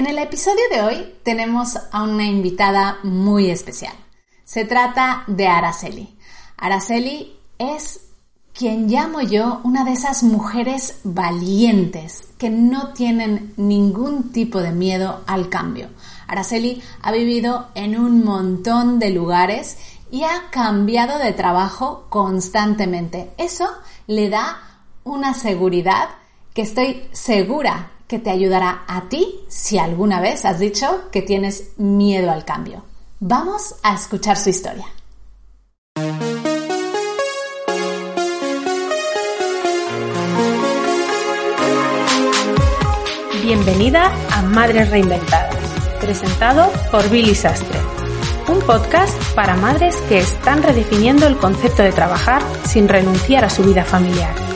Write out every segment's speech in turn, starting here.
En el episodio de hoy tenemos a una invitada muy especial. Se trata de Araceli. Araceli es quien llamo yo una de esas mujeres valientes que no tienen ningún tipo de miedo al cambio. Araceli ha vivido en un montón de lugares y ha cambiado de trabajo constantemente. Eso le da una seguridad que estoy segura que te ayudará a ti si alguna vez has dicho que tienes miedo al cambio. Vamos a escuchar su historia. Bienvenida a Madres Reinventadas, presentado por Billy Sastre, un podcast para madres que están redefiniendo el concepto de trabajar sin renunciar a su vida familiar.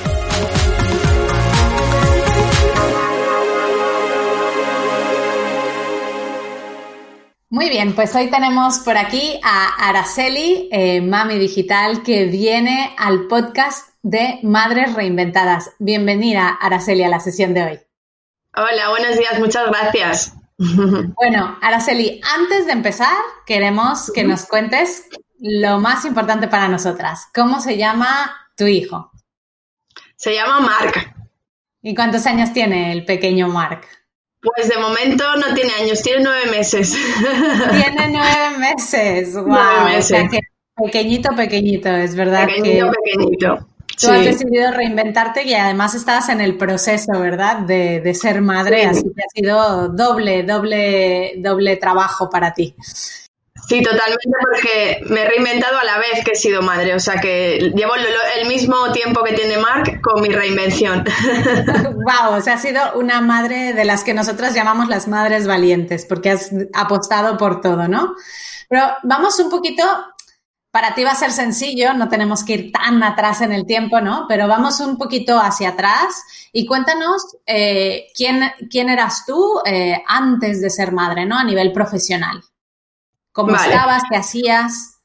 Bien, pues hoy tenemos por aquí a Araceli, eh, Mami Digital, que viene al podcast de Madres Reinventadas. Bienvenida, Araceli, a la sesión de hoy. Hola, buenos días, muchas gracias. Bueno, Araceli, antes de empezar, queremos que nos cuentes lo más importante para nosotras. ¿Cómo se llama tu hijo? Se llama Mark. ¿Y cuántos años tiene el pequeño Mark? Pues de momento no tiene años, tiene nueve meses. Tiene nueve meses. Wow. Nueve meses. O sea que pequeñito, pequeñito, es verdad Pequeñito, que pequeñito. tú has decidido reinventarte y además estás en el proceso, ¿verdad? De, de ser madre, Sí. así que ha sido doble, doble, doble trabajo para ti. Sí, totalmente, porque me he reinventado a la vez que he sido madre. O sea que llevo el mismo tiempo que tiene Mark con mi reinvención. Wow, o sea, has sido una madre de las que nosotras llamamos las madres valientes, porque has apostado por todo, ¿no? Pero vamos un poquito, para ti va a ser sencillo, no tenemos que ir tan atrás en el tiempo, ¿no? Pero vamos un poquito hacia atrás y cuéntanos eh, quién, quién eras tú eh, antes de ser madre, ¿no? A nivel profesional. ¿Cómo Vale. estabas? ¿Qué hacías?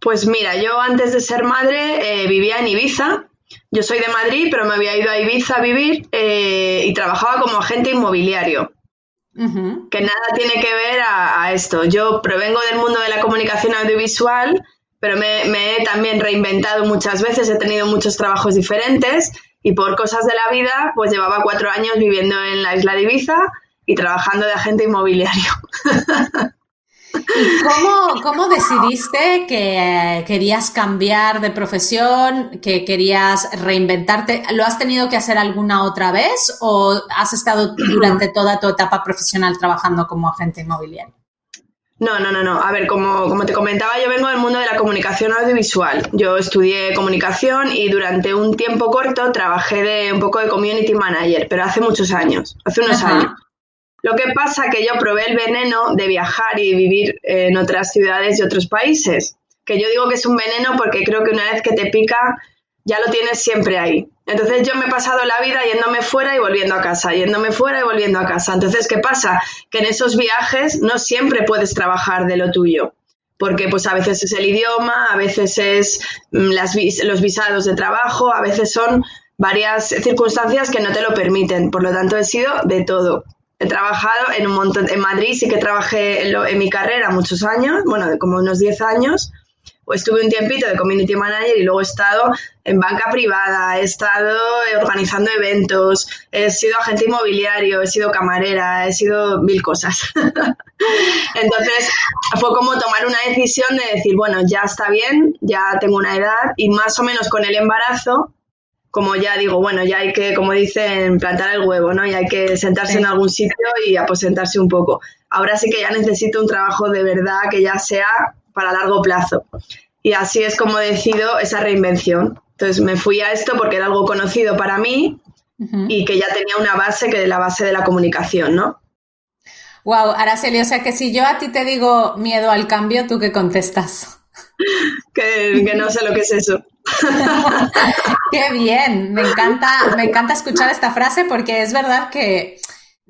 Pues mira, yo antes de ser madre eh, vivía en Ibiza. Yo soy de Madrid, pero me había ido a Ibiza a vivir eh, y trabajaba como agente inmobiliario. Que nada tiene que ver a, a esto. Yo provengo del mundo de la comunicación audiovisual, pero me, me he también reinventado muchas veces, he tenido muchos trabajos diferentes y por cosas de la vida, pues llevaba cuatro años viviendo en la isla de Ibiza y trabajando de agente inmobiliario. ¿Y cómo, cómo decidiste que eh, querías cambiar de profesión, que querías reinventarte? ¿Lo has tenido que hacer alguna otra vez o has estado durante toda tu etapa profesional trabajando como agente inmobiliario? No, no, no, no. A ver, como, como te comentaba, yo vengo del mundo de la comunicación audiovisual. Yo estudié comunicación y durante un tiempo corto trabajé de un poco de community manager, pero hace muchos años, hace unos Ajá. años. Lo que pasa que yo probé el veneno de viajar y vivir en otras ciudades y otros países. Que yo digo que es un veneno porque creo que una vez que te pica ya lo tienes siempre ahí. Entonces yo me he pasado la vida yéndome fuera y volviendo a casa, yéndome fuera y volviendo a casa. Entonces, ¿qué pasa? Que en esos viajes no siempre puedes trabajar de lo tuyo. Porque pues a veces es el idioma, a veces es mm, los visados de trabajo, a veces son varias circunstancias que no te lo permiten. Por lo tanto, he sido de todo. He trabajado en un montón, en Madrid sí que trabajé en, lo- en mi carrera muchos años, bueno, como unos 10 años. Estuve un tiempito de community manager y luego he estado en banca privada, he estado organizando eventos, he sido agente inmobiliario, he sido camarera, he sido mil cosas. Entonces fue como tomar una decisión de decir, bueno, ya está bien, ya tengo una edad y más o menos con el embarazo, como ya digo, bueno, ya hay que, como dicen, plantar el huevo, ¿no? Y hay que sentarse Sí. en algún sitio y aposentarse un poco. Ahora sí que ya necesito un trabajo de verdad que ya sea para largo plazo. Y así es como decido esa reinvención. Entonces me fui a esto porque era algo conocido para mí y que ya tenía una base que es la base de la comunicación, ¿no? Wow, Araceli, o sea que si yo a ti te digo miedo al cambio, ¿tú qué contestas? Que, que no sé lo que es eso. Qué bien, me encanta, me encanta escuchar esta frase porque es verdad que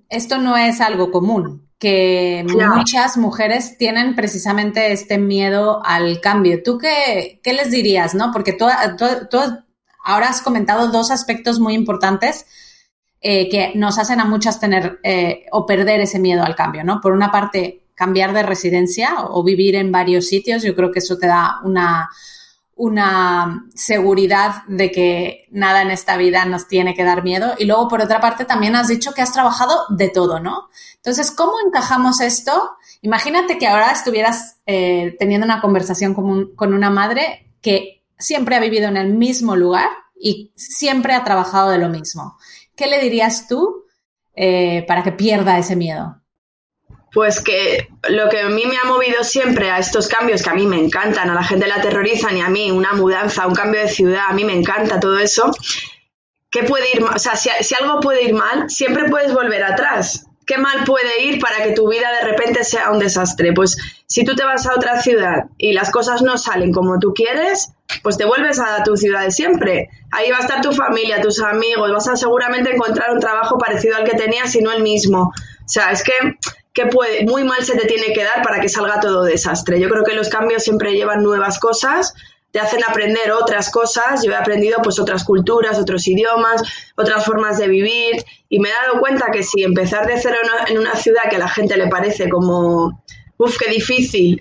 esto no es algo común, que Claro. muchas mujeres tienen precisamente este miedo al cambio. ¿Tú qué, qué les dirías, no? Porque tú, tú- tú ahora has comentado dos aspectos muy importantes eh, que nos hacen a muchas tener eh, o perder ese miedo al cambio, ¿no? Por una parte, cambiar de residencia o vivir en varios sitios, yo creo que eso te da una, una seguridad de que nada en esta vida nos tiene que dar miedo. Y luego, por otra parte, también has dicho que has trabajado de todo, ¿no? Entonces, ¿cómo encajamos esto? Imagínate que ahora estuvieras eh, teniendo una conversación con, una madre que siempre ha vivido en el mismo lugar y siempre ha trabajado de lo mismo. ¿Qué le dirías tú eh, para que pierda ese miedo? Pues que lo que a mí me ha movido siempre a estos cambios que a mí me encantan, a la gente la aterrorizan y a mí una mudanza, un cambio de ciudad, a mí me encanta todo eso. ¿Qué puede ir mal? O sea, si, algo puede ir mal, siempre puedes volver atrás. ¿Qué mal puede ir para que tu vida de repente sea un desastre? Pues si tú te vas a otra ciudad y las cosas no salen como tú quieres, pues te vuelves a tu ciudad de siempre. Ahí va a estar tu familia, tus amigos, vas a seguramente encontrar un trabajo parecido al que tenías y no el mismo. O sea, es que que puede, muy mal se te tiene que dar para que salga todo desastre. Yo creo que los cambios siempre llevan nuevas cosas, te hacen aprender otras cosas. Yo he aprendido pues otras culturas, otros idiomas, otras formas de vivir y me he dado cuenta que si empezar de cero en una ciudad que a la gente le parece como, uff, qué difícil,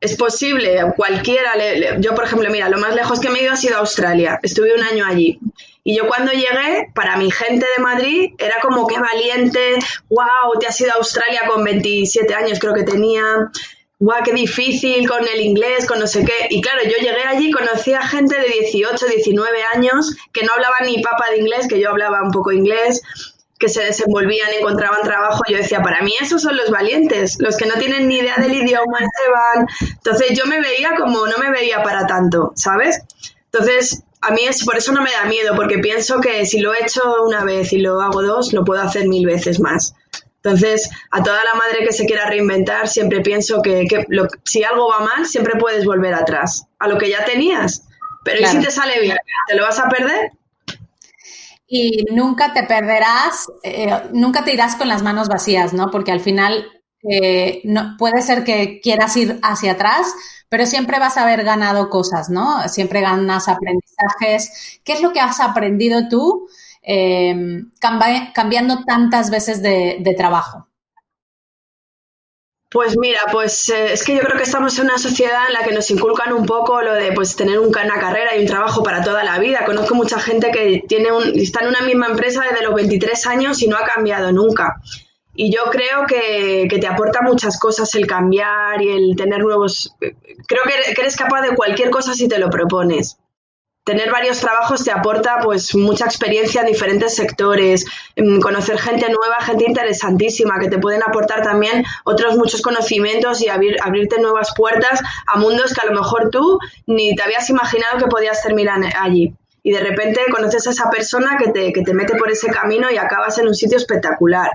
es posible, cualquiera, yo por ejemplo, mira, lo más lejos que me he ido ha sido Australia, estuve un año allí. Y yo cuando llegué, para mi gente de Madrid, era como que valiente, wow, te has ido a Australia con 27 años, creo que tenía, wow, qué difícil con el inglés, con no sé qué. Y claro, yo llegué allí, conocí a gente de 18, 19 años que no hablaba ni papa de inglés, que yo hablaba un poco inglés, que se desenvolvían, encontraban trabajo. Yo decía, para mí esos son los valientes, los que no tienen ni idea del idioma, se van. Entonces yo me veía como no me veía para tanto, ¿sabes? Entonces, a mí es por eso no me da miedo, porque pienso que si lo he hecho una vez y lo hago dos, lo puedo hacer mil veces más. Entonces, a toda la madre que se quiera reinventar, siempre pienso que, si algo va mal, siempre puedes volver atrás a lo que ya tenías. Pero ¿y si te sale bien? ¿Te lo vas a perder? y nunca te perderás, eh, nunca te irás con las manos vacías, ¿no? Porque al final no, puede ser que quieras ir hacia atrás, pero siempre vas a haber ganado cosas, ¿no? Siempre ganas aprendizajes. ¿Qué es lo que has aprendido tú eh, cambiando tantas veces de trabajo? Pues mira, pues eh, es que yo creo que estamos en una sociedad en la que nos inculcan un poco lo de pues tener una carrera y un trabajo para toda la vida. Conozco mucha gente que tiene un, está en una misma empresa desde los 23 años y no ha cambiado nunca. Y yo creo que, que te aporta muchas cosas el cambiar y el tener nuevos... Creo que eres capaz de cualquier cosa si te lo propones tener varios trabajos te aporta pues mucha experiencia en diferentes sectores, conocer gente nueva, gente interesantísima, que te pueden aportar también otros muchos conocimientos y abrirte nuevas puertas a mundos que a lo mejor tú ni te habías imaginado que podías terminar allí. Y de repente conoces a esa persona que te, que te mete por ese camino y acabas en un sitio espectacular.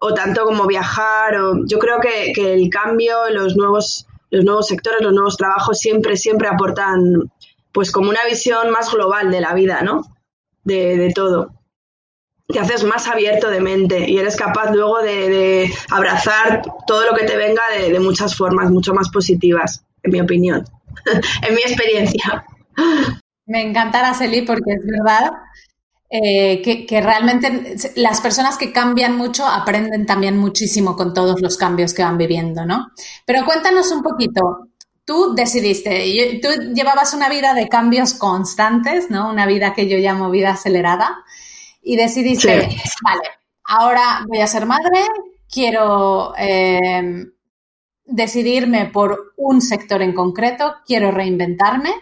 O tanto como viajar, o yo creo que, el cambio, los nuevos, los nuevos sectores, los nuevos trabajos siempre, siempre aportan pues como una visión más global de la vida, ¿no? De, todo. Te haces más abierto de mente y eres capaz luego de, abrazar todo lo que te venga de, muchas formas, mucho más positivas, en mi opinión, en mi experiencia. Me encanta Araceli porque es verdad eh, que, que, realmente las personas que cambian mucho aprenden también muchísimo con todos los cambios que van viviendo, ¿no? Pero cuéntanos un poquito, tú decidiste, tú llevabas una vida de cambios constantes, ¿no? Una vida que yo llamo vida acelerada, y decidiste, vale, ahora voy a ser madre, quiero eh, decidirme por un sector en concreto, quiero reinventarme.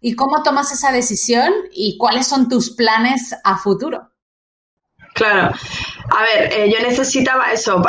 ¿Y cómo tomas esa decisión y cuáles son tus planes a futuro? Claro. A ver, eh, yo necesitaba eso,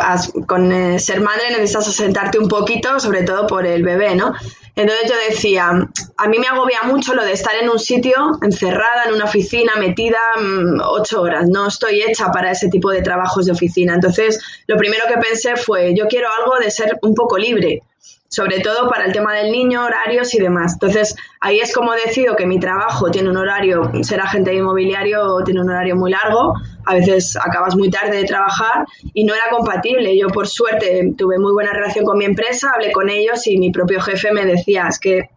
con eh, ser madre necesitas asentarte un poquito, sobre todo por el bebé, ¿no? Entonces yo decía, a mí me agobia mucho lo de estar en un sitio encerrada, en una oficina, metida mm, ocho horas. No estoy hecha para ese tipo de trabajos de oficina. Entonces, lo primero que pensé fue, yo quiero algo de ser un poco libre sobre todo para el tema del niño, horarios y demás. Entonces, ahí es como decido que mi trabajo tiene un horario, ser agente inmobiliario tiene un horario muy largo, a veces acabas muy tarde de trabajar y no era compatible. Yo, por suerte, tuve muy buena relación con mi empresa, hablé con ellos y mi propio jefe me decía, es que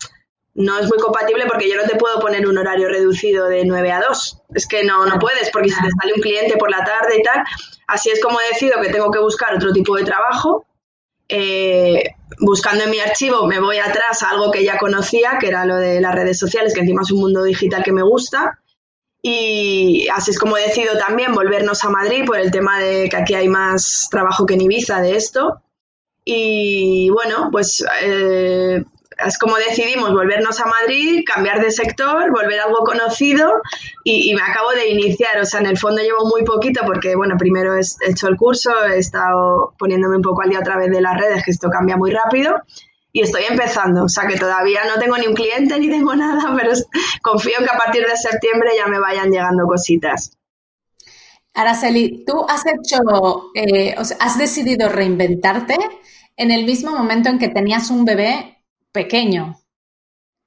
no es muy compatible porque yo no te puedo poner un horario reducido de 9 a 2. Es que no, no puedes porque si te sale un cliente por la tarde y tal. Así es como decido que tengo que buscar otro tipo de trabajo. Eh, buscando en mi archivo me voy atrás a algo que ya conocía, que era lo de las redes sociales, que encima es un mundo digital que me gusta. Y así es como decido también volvernos a Madrid por el tema de que aquí hay más trabajo que en Ibiza de esto. Y bueno, pues eh, es como decidimos volvernos a Madrid, cambiar de sector, volver a algo conocido y, me acabo de iniciar. O sea, en el fondo llevo muy poquito porque, bueno, primero he hecho el curso, he estado poniéndome un poco al día a través de las redes, que esto cambia muy rápido. Y estoy empezando, o sea que todavía no tengo ni un cliente ni tengo nada, pero confío que a partir de septiembre ya me vayan llegando cositas. Araceli, tú has hecho, eh, o sea, has decidido reinventarte en el mismo momento en que tenías un bebé pequeño.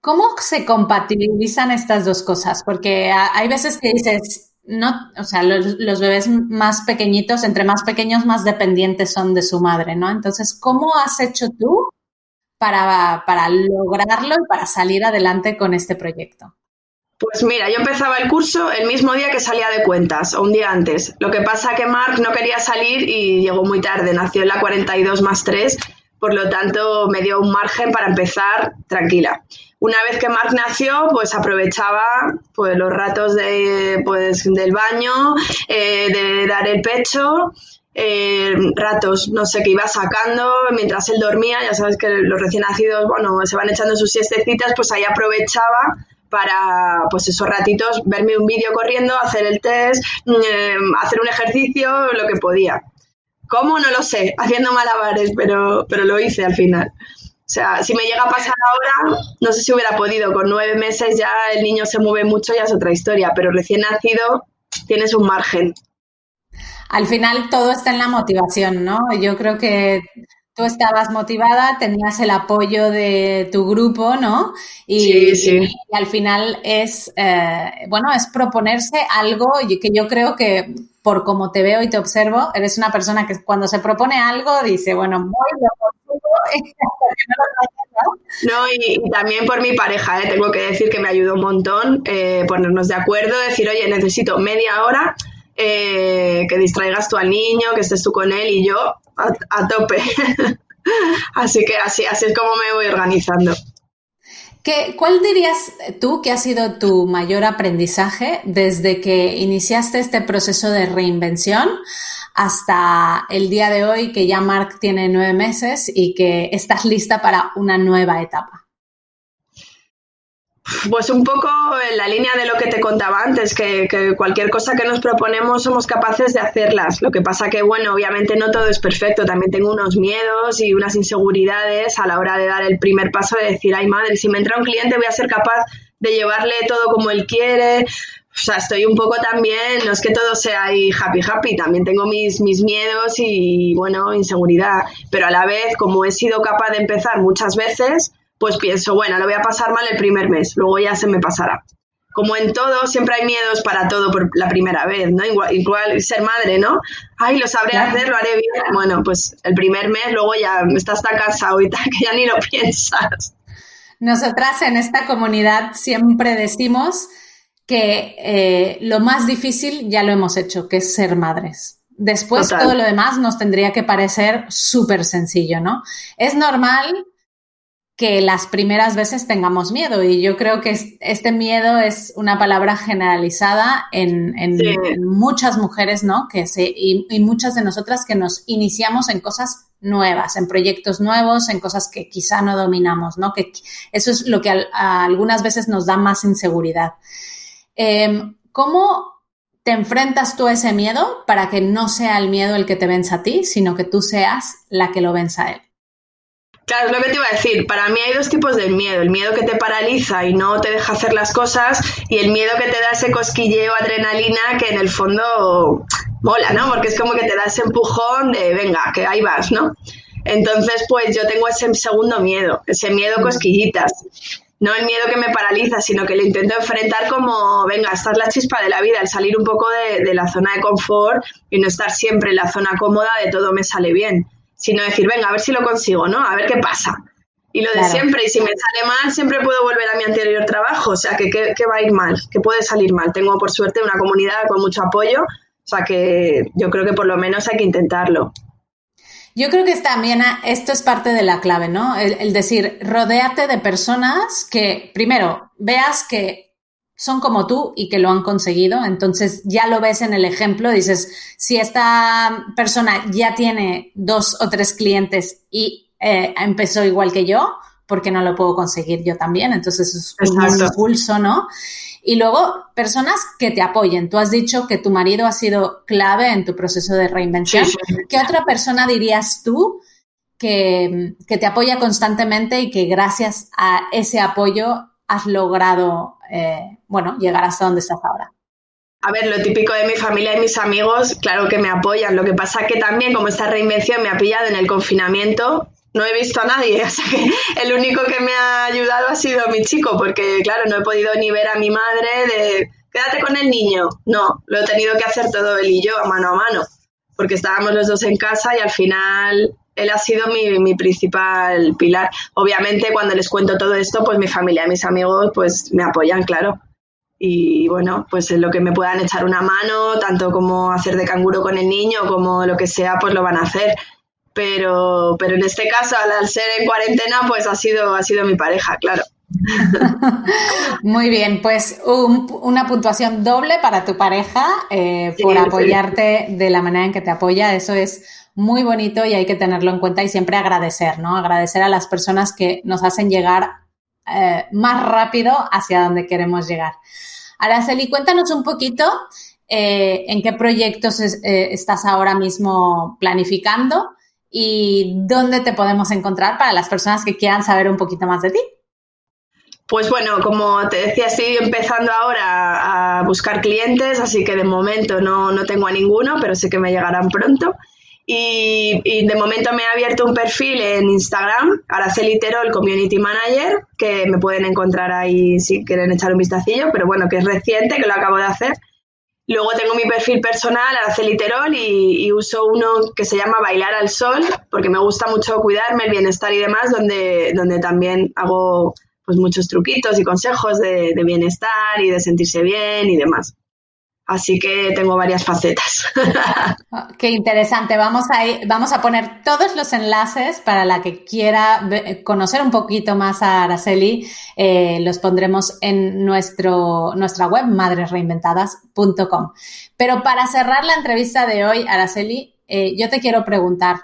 ¿Cómo se compatibilizan estas dos cosas? Porque hay veces que dices, no, o sea, los, bebés más pequeñitos, entre más pequeños, más dependientes son de su madre, ¿no? Entonces, ¿cómo has hecho tú para, para lograrlo y para salir adelante con este proyecto? Pues mira, yo empezaba el curso el mismo día que salía de cuentas, o un día antes. Lo que pasa que Mark no quería salir y llegó muy tarde, nació en la 42 más 3 por lo tanto me dio un margen para empezar tranquila. Una vez que Mark nació, pues aprovechaba pues, los ratos de, pues, del baño, eh, de dar el pecho, eh, ratos, no sé, que iba sacando mientras él dormía, ya sabes que los recién nacidos, bueno, se van echando sus siestecitas, pues ahí aprovechaba para, pues esos ratitos, verme un vídeo corriendo, hacer el test, eh, hacer un ejercicio, lo que podía. ¿Cómo? No lo sé, haciendo malabares, pero, pero lo hice al final. O sea, si me llega a pasar ahora, no sé si hubiera podido. Con nueve meses ya el niño se mueve mucho, ya es otra historia, pero recién nacido tienes un margen. Al final todo está en la motivación, ¿no? Yo creo que tú estabas motivada, tenías el apoyo de tu grupo, ¿no? Y, sí, sí. y al final es, eh, bueno, es proponerse algo que yo creo que por como te veo y te observo, eres una persona que cuando se propone algo dice, bueno, voy, lo no, y, y, también por mi pareja, ¿eh? tengo que decir que me ayudó un montón eh, ponernos de acuerdo, decir, oye, necesito media hora eh, que distraigas tú al niño, que estés tú con él y yo a, tope. así que así, así es como me voy organizando. ¿Qué, ¿Cuál dirías tú que ha sido tu mayor aprendizaje desde que iniciaste este proceso de reinvención hasta el día de hoy que ya Mark tiene nueve meses y que estás lista para una nueva etapa? Pues un poco en la línea de lo que te contaba antes, que, cualquier cosa que nos proponemos somos capaces de hacerlas. Lo que pasa que, bueno, obviamente no todo es perfecto. También tengo unos miedos y unas inseguridades a la hora de dar el primer paso de decir, ay madre, si me entra un cliente voy a ser capaz de llevarle todo como él quiere. O sea, estoy un poco también, no es que todo sea ahí happy happy, también tengo mis, mis miedos y, bueno, inseguridad. Pero a la vez, como he sido capaz de empezar muchas veces, pues pienso, bueno, lo voy a pasar mal el primer mes, luego ya se me pasará. Como en todo, siempre hay miedos para todo por la primera vez, ¿no? Igual, ser madre, ¿no? Ay, lo sabré hacer, lo haré bien. Bueno, pues el primer mes, luego ya estás tan cansado y tal que ya ni lo piensas. Nosotras en esta comunidad siempre decimos que eh, lo más difícil ya lo hemos hecho, que es ser madres. Después todo lo demás nos tendría que parecer súper sencillo, ¿no? Es normal que las primeras veces tengamos miedo. Y yo creo que este miedo es una palabra generalizada en, muchas mujeres, ¿no? Que se, y, muchas de nosotras que nos iniciamos en cosas nuevas, en proyectos nuevos, en cosas que quizá no dominamos, ¿no? Que eso es lo que algunas veces nos da más inseguridad. Em, ¿Cómo te enfrentas tú a ese miedo para que no sea el miedo el que te venza a ti, sino que tú seas la que lo venza a él? Claro, es lo que te iba a decir. Para mí hay dos tipos de miedo. El miedo que te paraliza y no te deja hacer las cosas y el miedo que te da ese cosquilleo, adrenalina que en el fondo mola, ¿no? Porque es como que te da ese empujón de, venga, que ahí vas, ¿no? Entonces, pues yo tengo ese segundo miedo, ese miedo cosquillitas. No el miedo que me paraliza, sino que lo intento enfrentar como, venga, esta es la chispa de la vida, el salir un poco de, de la zona de confort y no estar siempre en la zona cómoda de todo me sale bien sino decir, venga, a ver si lo consigo, ¿no? A ver qué pasa. y lo de siempre. Y si me sale mal, siempre puedo volver a mi anterior trabajo. O sea, que, que, va a ir mal, que puede salir mal. Tengo, por suerte, una comunidad con mucho apoyo. O sea, que yo creo que por lo menos hay que intentarlo. Yo creo que también esto es parte de la clave, ¿no? El, decir, rodéate de personas que, primero, veas que son como tú y que lo han conseguido. Entonces ya lo ves en el ejemplo, dices, si esta persona ya tiene dos o tres clientes y eh, empezó igual que yo, ¿por qué no lo puedo conseguir yo también? Entonces es un impulso, ¿no? Y luego, personas que te apoyen. Tú has dicho que tu marido ha sido clave en tu proceso de reinvención. ¿Qué otra persona dirías tú que, te apoya constantemente y que gracias a ese apoyo has logrado, eh, bueno, llegar hasta donde estás ahora? A ver, lo típico de mi familia y mis amigos, claro que me apoyan. Lo que pasa que también, como esta reinvención me ha pillado en el confinamiento, no he visto a nadie, o sea que el único que me ha ayudado ha sido mi chico, porque claro, no he podido ni ver a mi madre de quédate con el niño. No, lo he tenido que hacer todo él y yo, mano a mano, porque estábamos los dos en casa y al final él ha sido mi, mi principal pilar. Obviamente cuando les cuento todo esto, pues mi familia y mis amigos pues me apoyan, claro. Y bueno, pues en lo que me puedan echar una mano, tanto como hacer de canguro con el niño, como lo que sea, pues lo van a hacer pero, pero en este caso, al, ser en cuarentena, pues ha sido, ha sido mi pareja, claro. Muy bien, pues una puntuación doble para tu pareja eh, por apoyarte de la manera en que te apoya. Eso es muy bonito y hay que tenerlo en cuenta y siempre agradecer, ¿no? Agradecer a las personas que nos hacen llegar eh, más rápido hacia donde queremos llegar. Araceli, cuéntanos un poquito eh, en qué proyectos estás ahora mismo planificando y dónde te podemos encontrar para las personas que quieran saber un poquito más de ti. Pues bueno, como te decía, estoy empezando ahora a buscar clientes, así que de momento no, tengo a ninguno, pero sé que me llegarán pronto. Y, de momento me he abierto un perfil en Instagram, Araceli Terol Community Manager, que me pueden encontrar ahí si quieren echar un vistacillo, pero bueno, que es reciente, que lo acabo de hacer. Luego tengo mi perfil personal, Araceli Terol, y, y, uso uno que se llama Bailar al Sol, porque me gusta mucho cuidarme, el bienestar y demás, donde, donde también hago pues muchos truquitos y consejos de bienestar y de sentirse bien y demás. Así que tengo varias facetas. Ah, qué interesante. Vamos a, vamos a poner todos los enlaces para la que quiera conocer un poquito más a Araceli. Eh, los pondremos en nuestro, nuestra web, madresreinventadas.com. Pero para cerrar la entrevista de hoy, Araceli, eh, yo te quiero preguntar,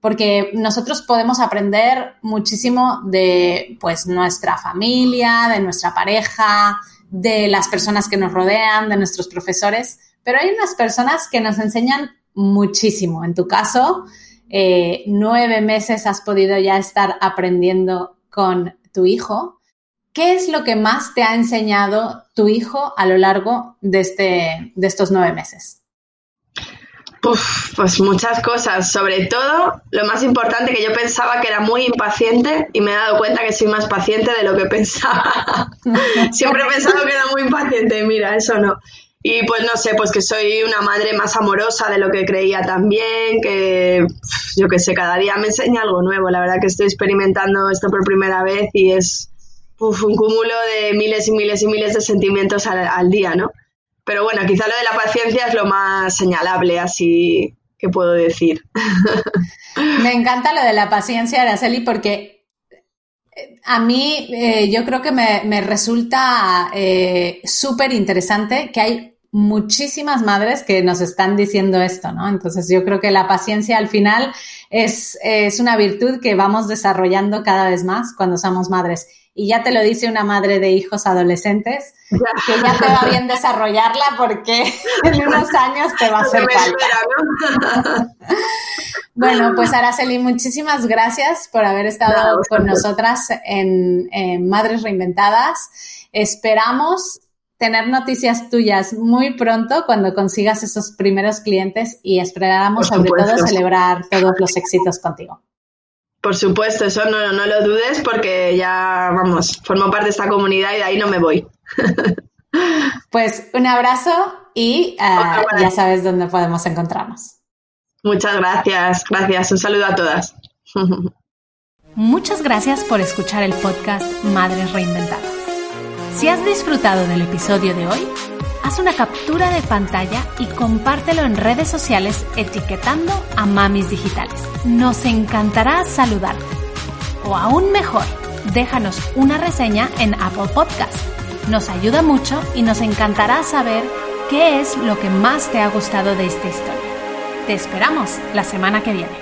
porque nosotros podemos aprender muchísimo de pues nuestra familia, de nuestra pareja, de las personas que nos rodean, de nuestros profesores, pero hay unas personas que nos enseñan muchísimo. En tu caso, eh, nueve meses has podido ya estar aprendiendo con tu hijo. ¿Qué es lo que más te ha enseñado tu hijo a lo largo de, este, de estos nueve meses? Pues muchas cosas, sobre todo lo más importante que yo pensaba que era muy impaciente y me he dado cuenta que soy más paciente de lo que pensaba. Siempre he pensado que era muy impaciente, mira, eso no. Y pues no sé, pues que soy una madre más amorosa de lo que creía también, que yo que sé, cada día me enseña algo nuevo. La verdad que estoy experimentando esto por primera vez y es un cúmulo de miles y miles y miles de sentimientos al día, ¿no? Pero bueno, quizá lo de la paciencia es lo más señalable, así que puedo decir. Me encanta lo de la paciencia, Araceli, porque eh, a mí eh, yo creo que me, resulta eh, súper interesante que hay muchísimas madres que nos están diciendo esto, ¿no? Entonces yo creo que la paciencia al final es, es una virtud que vamos desarrollando cada vez más cuando somos madres y ya te lo dice una madre de hijos adolescentes, que ya te va bien desarrollarla porque en unos años te va a hacer falta. Bueno, pues Araceli, muchísimas gracias por haber estado con nosotras en, Madres Reinventadas. Esperamos tener noticias tuyas muy pronto cuando consigas esos primeros clientes y esperamos sobre todo celebrar todos los éxitos contigo. Por supuesto, eso no, no lo dudes porque ya, vamos, formo parte de esta comunidad y de ahí no me voy. Pues un abrazo y eh, ya sabes dónde podemos encontrarnos. Muchas gracias, gracias. Un saludo a todas. Muchas gracias por escuchar el podcast Madres Reinventadas. Si has disfrutado del episodio de hoy, haz una captura de pantalla y compártelo en redes sociales etiquetando a Mamis Digitales. Nos encantará saludarte. O aún mejor, déjanos una reseña en Apple Podcast. Nos ayuda mucho y nos encantará saber qué es lo que más te ha gustado de esta historia. Te esperamos la semana que viene.